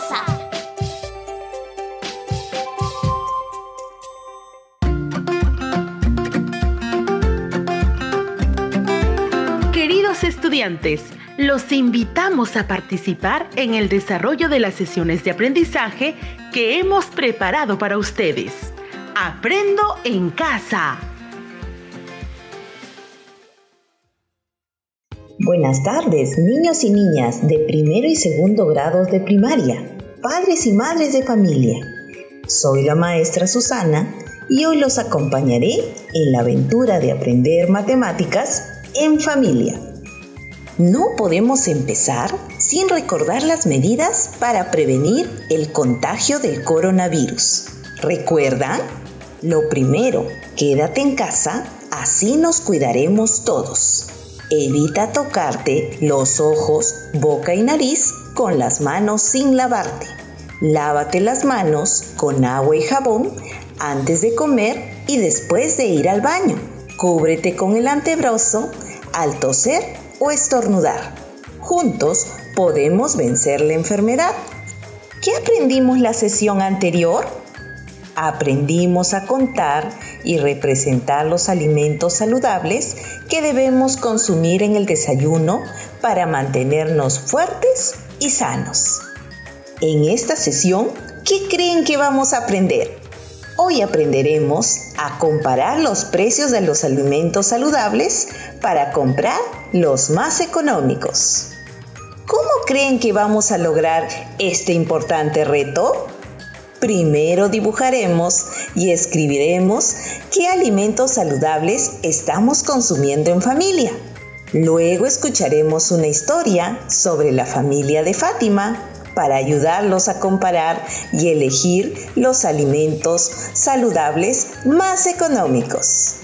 casa. Queridos estudiantes, los invitamos a participar en el desarrollo de las sesiones de aprendizaje que hemos preparado para ustedes. Aprendo en casa. Buenas tardes, niños y niñas de primero y segundo grados de primaria, padres y madres de familia. Soy la maestra Susana y hoy los acompañaré en la aventura de aprender matemáticas en familia. No podemos empezar sin recordar las medidas para prevenir el contagio del coronavirus. ¿Recuerdan? Lo primero, quédate en casa, así nos cuidaremos todos. Evita tocarte los ojos, boca y nariz con las manos sin lavarte. Lávate las manos con agua y jabón antes de comer y después de ir al baño. Cúbrete con el antebrazo al toser o estornudar. Juntos podemos vencer la enfermedad. ¿Qué aprendimos la sesión anterior? aprendimos a contar y representar los alimentos saludables que debemos consumir en el desayuno para mantenernos fuertes y sanos. En esta sesión, ¿qué creen que vamos a aprender? Hoy aprenderemos a comparar los precios de los alimentos saludables para comprar los más económicos. ¿Cómo creen que vamos a lograr este importante reto? Primero dibujaremos y escribiremos qué alimentos saludables estamos consumiendo en familia. Luego escucharemos una historia sobre la familia de Fátima para ayudarlos a comparar y elegir los alimentos saludables más económicos.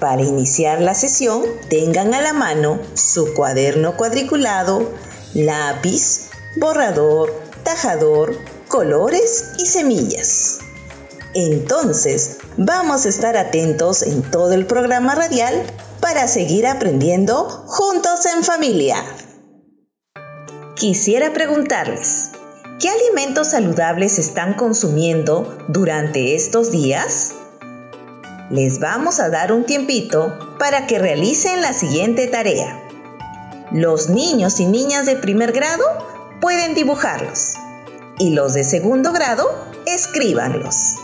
Para iniciar la sesión, tengan a la mano su cuaderno cuadriculado, lápiz, borrador, tajador, colores y semillas. Entonces, vamos a estar atentos en todo el programa radial para seguir aprendiendo juntos en familia. Quisiera preguntarles, ¿qué alimentos saludables están consumiendo durante estos días? Les vamos a dar un tiempito para que realicen la siguiente tarea. Los niños y niñas de primer grado pueden dibujarlos y los de segundo grado, escríbanlos.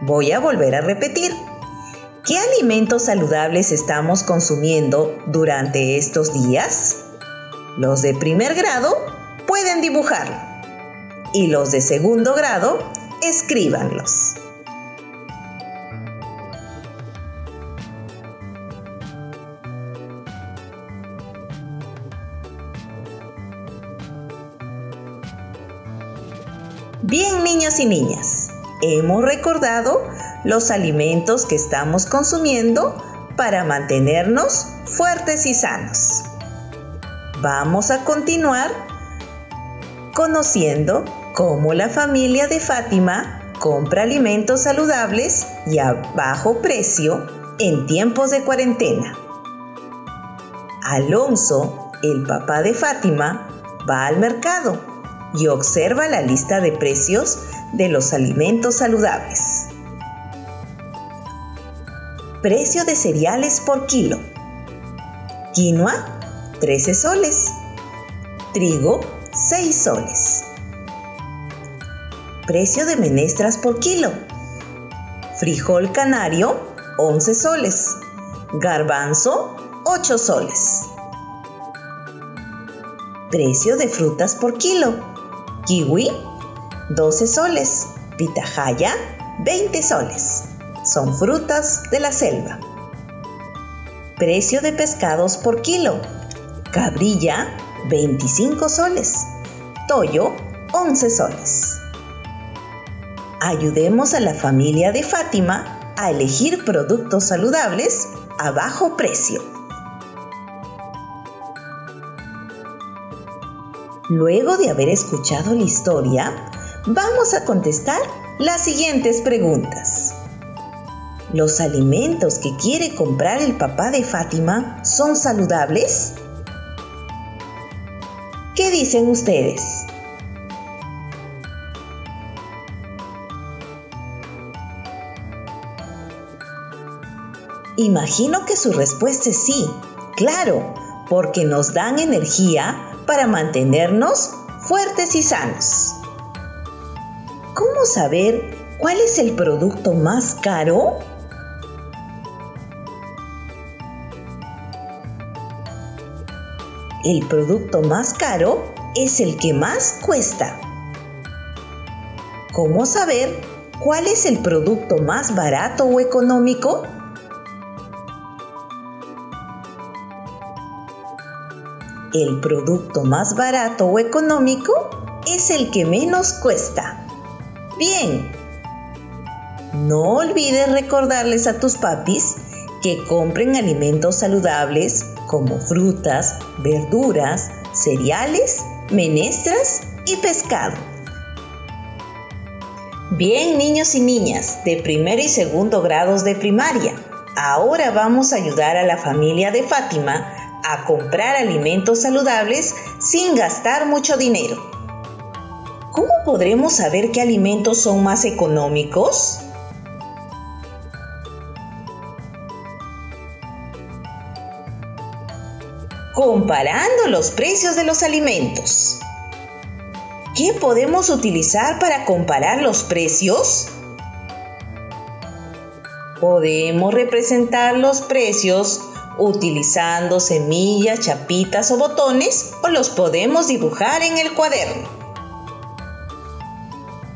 Voy a volver a repetir. ¿Qué alimentos saludables estamos consumiendo durante estos días? Los de primer grado pueden dibujarlo y los de segundo grado, escríbanlos. Bien niños y niñas, hemos recordado los alimentos que estamos consumiendo para mantenernos fuertes y sanos. Vamos a continuar conociendo cómo la familia de Fátima compra alimentos saludables y a bajo precio en tiempos de cuarentena. Alonso, el papá de Fátima, va al mercado y observa la lista de precios de los alimentos saludables. Precio de cereales por kilo. Quinoa, 13 soles. Trigo, 6 soles. Precio de menestras por kilo. Frijol canario, 11 soles. Garbanzo, 8 soles. Precio de frutas por kilo Kiwi, 12 soles. Pitahaya, 20 soles. Son frutas de la selva. Precio de pescados por kilo. Cabrilla, 25 soles. Toyo, 11 soles. Ayudemos a la familia de Fátima a elegir productos saludables a bajo precio. Luego de haber escuchado la historia, vamos a contestar las siguientes preguntas. ¿Los alimentos que quiere comprar el papá de Fátima son saludables? ¿Qué dicen ustedes? Imagino que su respuesta es sí, claro, porque nos dan energía para mantenernos fuertes y sanos. ¿Cómo saber cuál es el producto más caro? El producto más caro es el que más cuesta. ¿Cómo saber cuál es el producto más barato o económico? El producto más barato o económico es el que menos cuesta. Bien. No olvides recordarles a tus papis que compren alimentos saludables como frutas, verduras, cereales, menestras y pescado. Bien, niños y niñas de primero y segundo grados de primaria, ahora vamos a ayudar a la familia de Fátima a comprar alimentos saludables sin gastar mucho dinero. ¿Cómo podremos saber qué alimentos son más económicos? Comparando los precios de los alimentos. ¿Qué podemos utilizar para comparar los precios? Podemos representar los precios utilizando semillas, chapitas o botones o los podemos dibujar en el cuaderno.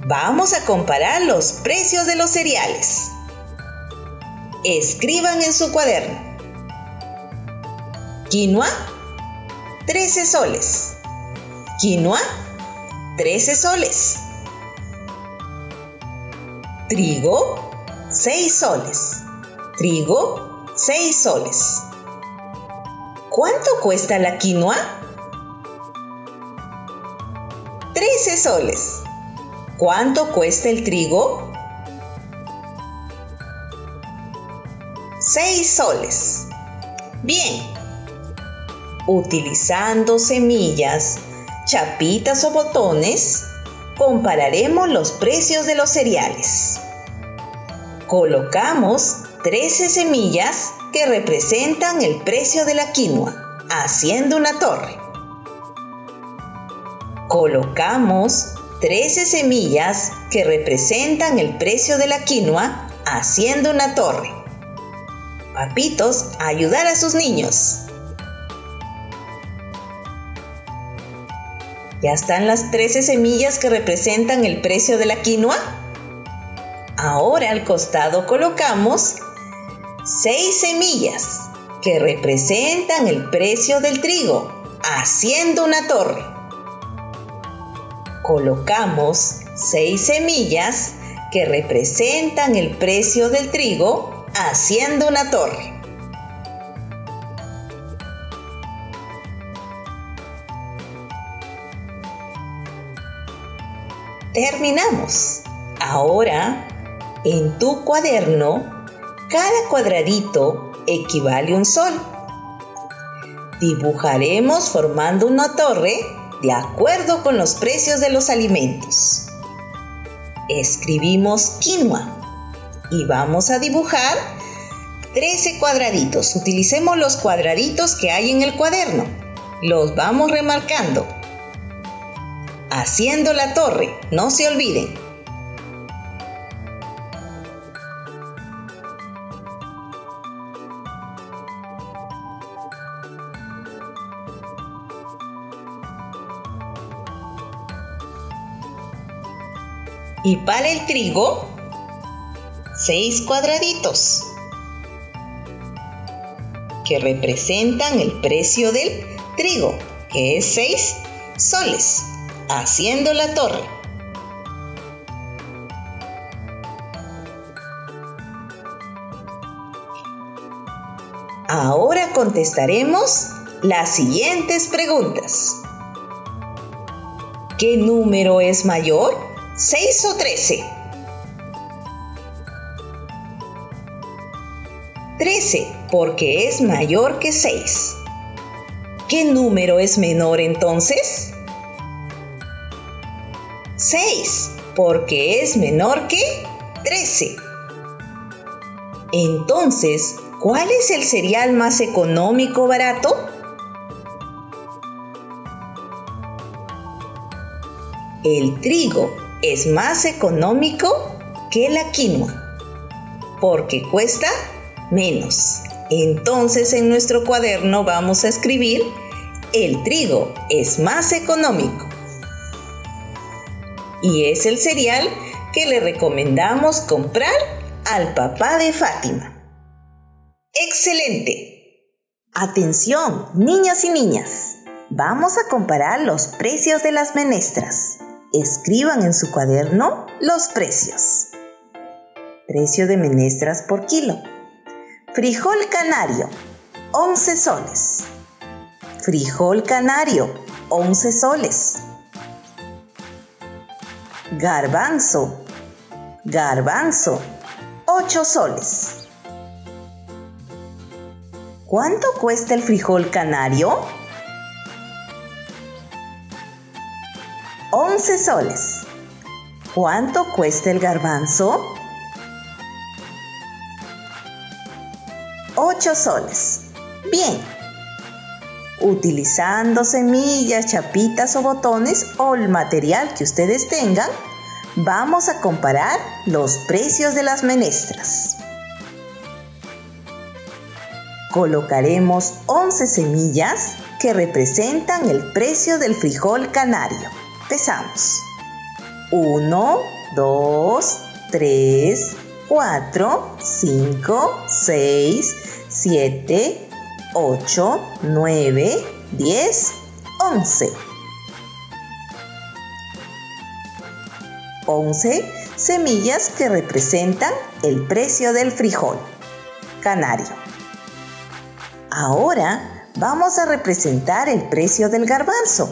Vamos a comparar los precios de los cereales. Escriban en su cuaderno. Quinoa, 13 soles. Quinoa, 13 soles. Trigo, 6 soles. Trigo, 6 soles. ¿Cuánto cuesta la quinoa? 13 soles. ¿Cuánto cuesta el trigo? 6 soles. Bien. Utilizando semillas, chapitas o botones, compararemos los precios de los cereales. Colocamos 13 semillas que representan el precio de la quinoa, haciendo una torre. Colocamos 13 semillas que representan el precio de la quinoa, haciendo una torre. Papitos, ayudar a sus niños. ¿Ya están las 13 semillas que representan el precio de la quinoa? Ahora al costado colocamos 6 semillas que representan el precio del trigo, haciendo una torre. Colocamos 6 semillas que representan el precio del trigo, haciendo una torre. Terminamos. Ahora, en tu cuaderno, cada cuadradito equivale a un sol. Dibujaremos formando una torre de acuerdo con los precios de los alimentos. Escribimos quinoa y vamos a dibujar 13 cuadraditos. Utilicemos los cuadraditos que hay en el cuaderno. Los vamos remarcando. Haciendo la torre, no se olviden. Y para el trigo, 6 cuadraditos que representan el precio del trigo, que es 6 soles, haciendo la torre. Ahora contestaremos las siguientes preguntas. ¿Qué número es mayor? ¿6 o 13? 13, porque es mayor que 6. ¿Qué número es menor entonces? 6, porque es menor que 13. Entonces, ¿cuál es el cereal más económico barato? El trigo es más económico que la quinoa porque cuesta menos. Entonces en nuestro cuaderno vamos a escribir el trigo es más económico. Y es el cereal que le recomendamos comprar al papá de Fátima. ¡Excelente! Atención, niños y niñas. Vamos a comparar los precios de las menestras. Escriban en su cuaderno los precios. Precio de menestras por kilo. Frijol canario, 11 soles. Frijol canario, 11 soles. Garbanzo, garbanzo, 8 soles. ¿Cuánto cuesta el frijol canario? 11 soles. ¿Cuánto cuesta el garbanzo? 8 soles. Bien. Utilizando semillas, chapitas o botones o el material que ustedes tengan, vamos a comparar los precios de las menestras. Colocaremos 11 semillas que representan el precio del frijol canario. Pesamos. 1, 2, 3, 4, 5, 6, 7, 8, 9, 10, 11. 11 semillas que representan el precio del frijol canario. Ahora vamos a representar el precio del garbanzo.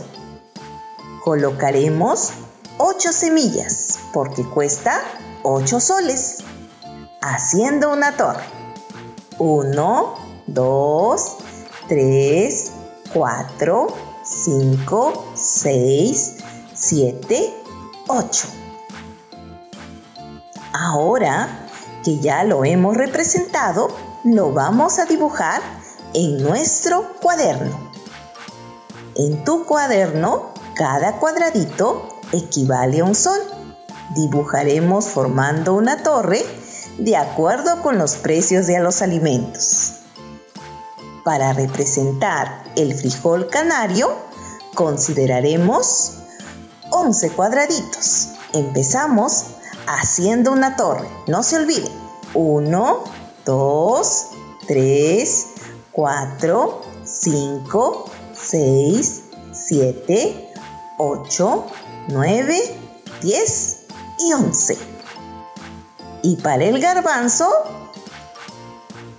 Colocaremos 8 semillas porque cuesta 8 soles, haciendo una torre. 1, 2, 3, 4, 5, 6, 7, 8. Ahora que ya lo hemos representado, lo vamos a dibujar en nuestro cuaderno. En tu cuaderno, cada cuadradito equivale a un sol. Dibujaremos formando una torre de acuerdo con los precios de los alimentos. Para representar el frijol canario, consideraremos 11 cuadraditos. Empezamos haciendo una torre. No se olviden. 1, 2, 3, 4, 5, 6, 7, 8, 9, 10 y 11. Y para el garbanzo,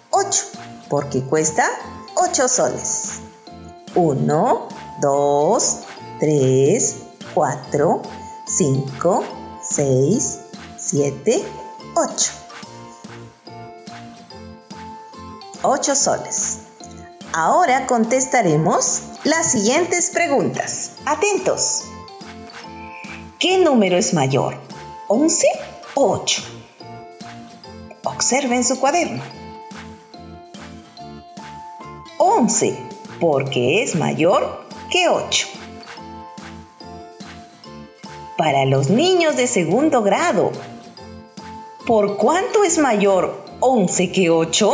8, porque cuesta 8 soles. 1, 2, 3, 4, 5, 6, 7, 8. 8 soles. Ahora contestaremos las siguientes preguntas. Atentos. ¿Qué número es mayor? ¿11 o 8? Observen su cuaderno. 11, porque es mayor que 8. Para los niños de segundo grado, ¿por cuánto es mayor 11 que 8?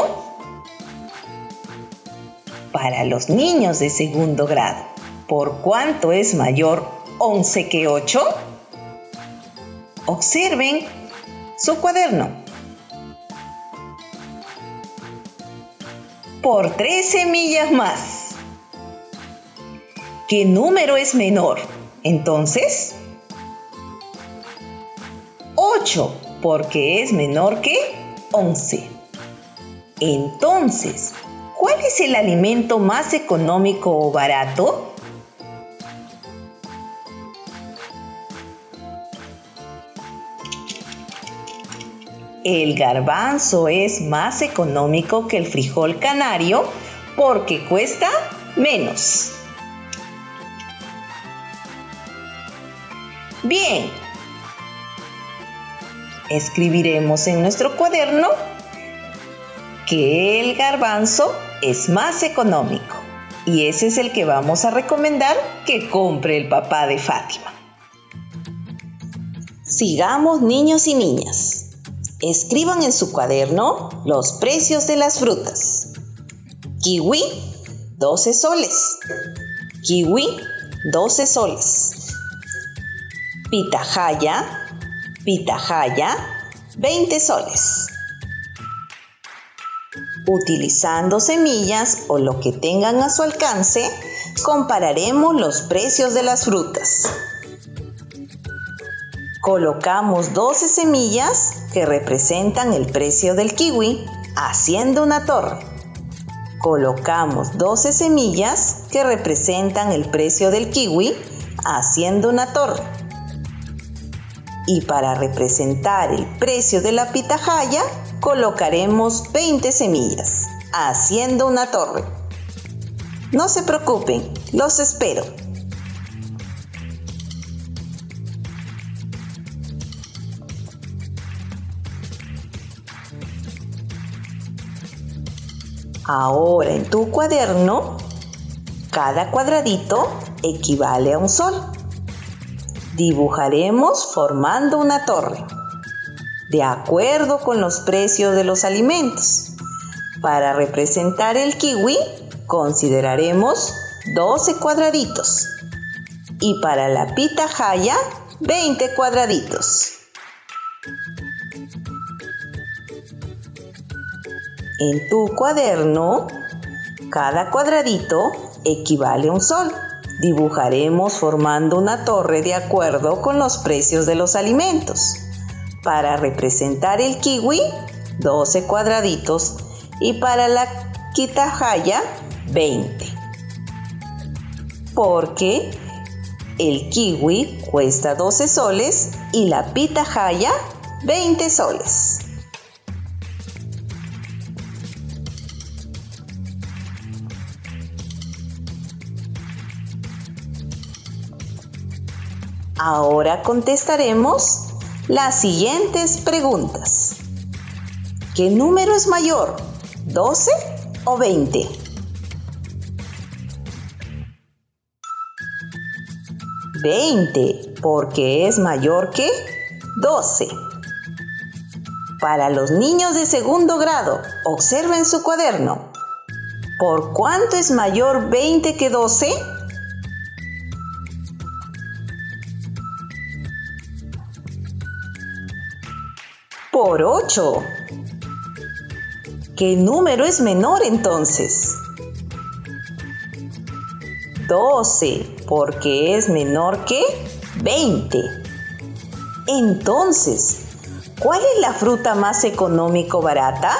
Para los niños de segundo grado, ¿por cuánto es mayor 11 que 8? Observen su cuaderno. Por tres semillas más. ¿Qué número es menor? Entonces, 8, porque es menor que 11. Entonces, ¿cuál es el alimento más económico o barato? El garbanzo es más económico que el frijol canario porque cuesta menos. Bien, escribiremos en nuestro cuaderno que el garbanzo es más económico y ese es el que vamos a recomendar que compre el papá de Fátima. Sigamos niños y niñas. Escriban en su cuaderno los precios de las frutas. Kiwi, 12 soles. Kiwi, 12 soles. Pitahaya, pitahaya, 20 soles. Utilizando semillas o lo que tengan a su alcance, compararemos los precios de las frutas. Colocamos 12 semillas que representan el precio del kiwi haciendo una torre. Colocamos 12 semillas que representan el precio del kiwi haciendo una torre. Y para representar el precio de la pitahaya, colocaremos 20 semillas, haciendo una torre. No se preocupen, los espero. Ahora en tu cuaderno, cada cuadradito equivale a un sol. Dibujaremos formando una torre, de acuerdo con los precios de los alimentos. Para representar el kiwi, consideraremos 12 cuadraditos. Y para la pitahaya, 20 cuadraditos. En tu cuaderno, cada cuadradito equivale a un sol. Dibujaremos formando una torre de acuerdo con los precios de los alimentos. Para representar el kiwi, 12 cuadraditos y para la kitahaya, 20. Porque el kiwi cuesta 12 soles y la pitahaya 20 soles. Ahora contestaremos las siguientes preguntas. ¿Qué número es mayor? ¿12 o 20? ¿20 porque es mayor que 12? Para los niños de segundo grado, observen su cuaderno. ¿Por cuánto es mayor 20 que 12? Por 8. ¿Qué número es menor entonces? 12, porque es menor que 20. Entonces, ¿cuál es la fruta más económico barata?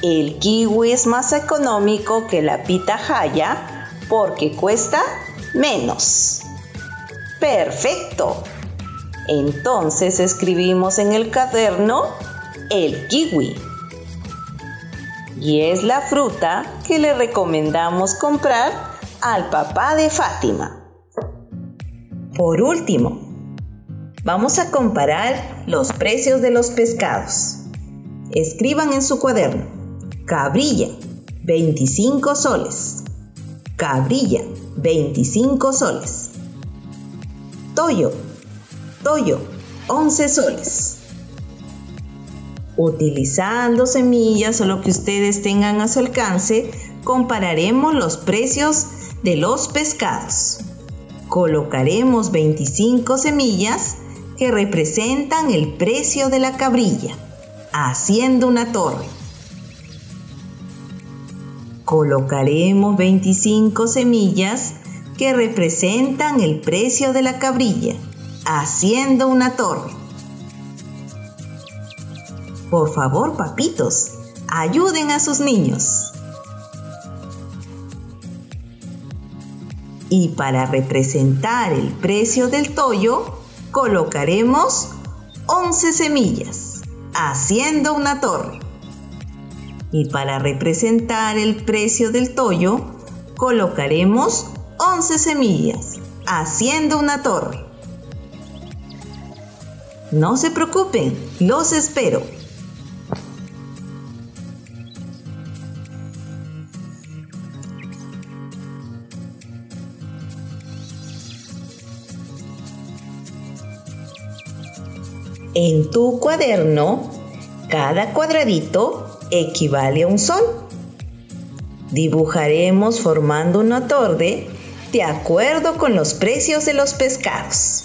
El kiwi es más económico que la pitahaya porque cuesta menos. Perfecto. Entonces escribimos en el cuaderno el kiwi. Y es la fruta que le recomendamos comprar al papá de Fátima. Por último, vamos a comparar los precios de los pescados. Escriban en su cuaderno. Cabrilla, 25 soles. Cabrilla, 25 soles. Toyo, toyo, 11 soles. Utilizando semillas o lo que ustedes tengan a su alcance, compararemos los precios de los pescados. Colocaremos 25 semillas que representan el precio de la cabrilla, haciendo una torre. Colocaremos 25 semillas que representan el precio de la cabrilla, haciendo una torre. Por favor, papitos, ayuden a sus niños. Y para representar el precio del toyo, colocaremos 11 semillas, haciendo una torre. Y para representar el precio del toyo, colocaremos 11 semillas, haciendo una torre. No se preocupen, los espero. En tu cuaderno, cada cuadradito equivale a un sol. Dibujaremos formando una torre de acuerdo con los precios de los pescados.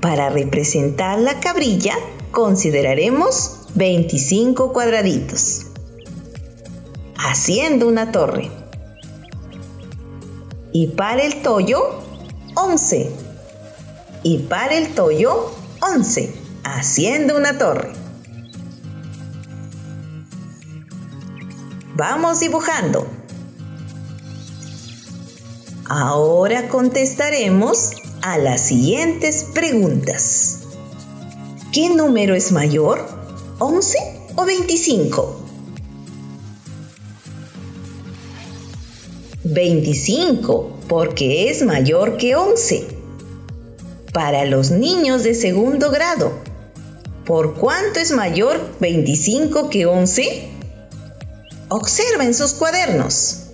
Para representar la cabrilla, consideraremos 25 cuadraditos, haciendo una torre. Y para el toyo, 11. Y para el toyo, 11 haciendo una torre. Vamos dibujando. Ahora contestaremos a las siguientes preguntas. ¿Qué número es mayor? ¿11 o 25? 25, porque es mayor que 11. Para los niños de segundo grado, ¿Por cuánto es mayor 25 que 11? Observen sus cuadernos.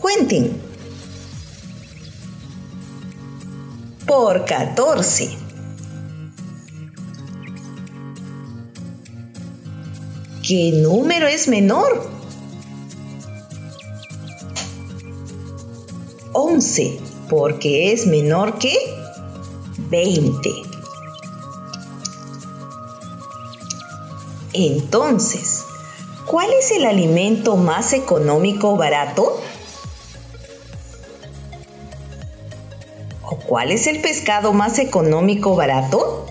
Cuenten. Por 14. ¿Qué número es menor? 11, porque es menor que 20. Entonces, ¿cuál es el alimento más económico barato? ¿O cuál es el pescado más económico barato?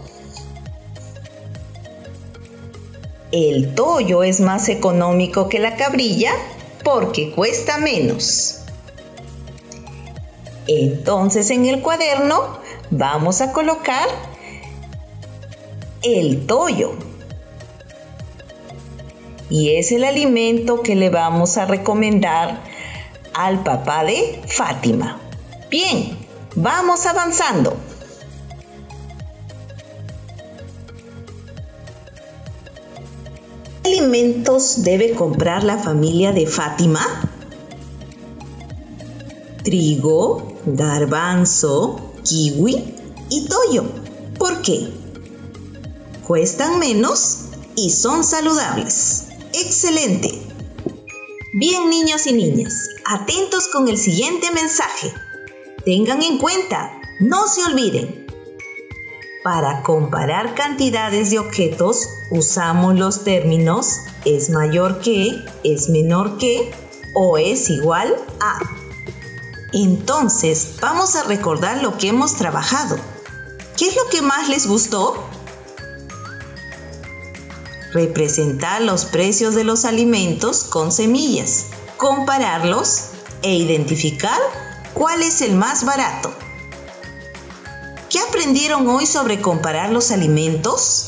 El tollo es más económico que la cabrilla porque cuesta menos. Entonces en el cuaderno vamos a colocar el tollo y es el alimento que le vamos a recomendar al papá de Fátima. Bien, vamos avanzando. ¿Qué alimentos debe comprar la familia de Fátima? Trigo, garbanzo, kiwi y toyo. ¿Por qué? Cuestan menos y son saludables. Excelente. Bien niños y niñas, atentos con el siguiente mensaje. Tengan en cuenta, no se olviden. Para comparar cantidades de objetos usamos los términos es mayor que, es menor que o es igual a. Entonces, vamos a recordar lo que hemos trabajado. ¿Qué es lo que más les gustó? Representar los precios de los alimentos con semillas, compararlos e identificar cuál es el más barato. ¿Qué aprendieron hoy sobre comparar los alimentos?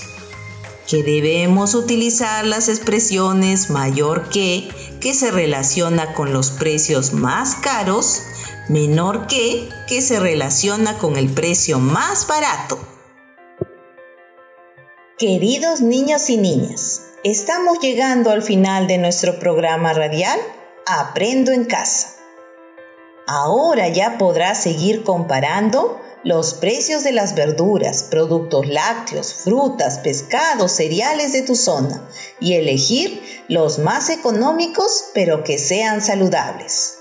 Que debemos utilizar las expresiones mayor que, que se relaciona con los precios más caros, menor que, que se relaciona con el precio más barato. Queridos niños y niñas, estamos llegando al final de nuestro programa radial Aprendo en casa. Ahora ya podrás seguir comparando los precios de las verduras, productos lácteos, frutas, pescados, cereales de tu zona y elegir los más económicos pero que sean saludables.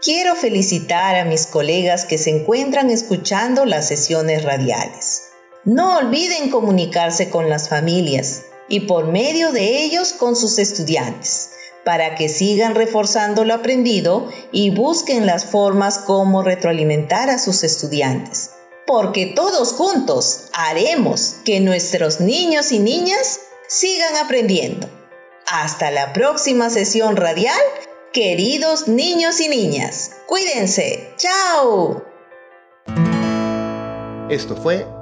Quiero felicitar a mis colegas que se encuentran escuchando las sesiones radiales. No olviden comunicarse con las familias y por medio de ellos con sus estudiantes, para que sigan reforzando lo aprendido y busquen las formas como retroalimentar a sus estudiantes. Porque todos juntos haremos que nuestros niños y niñas sigan aprendiendo. Hasta la próxima sesión radial, queridos niños y niñas. Cuídense. ¡Chao! Esto fue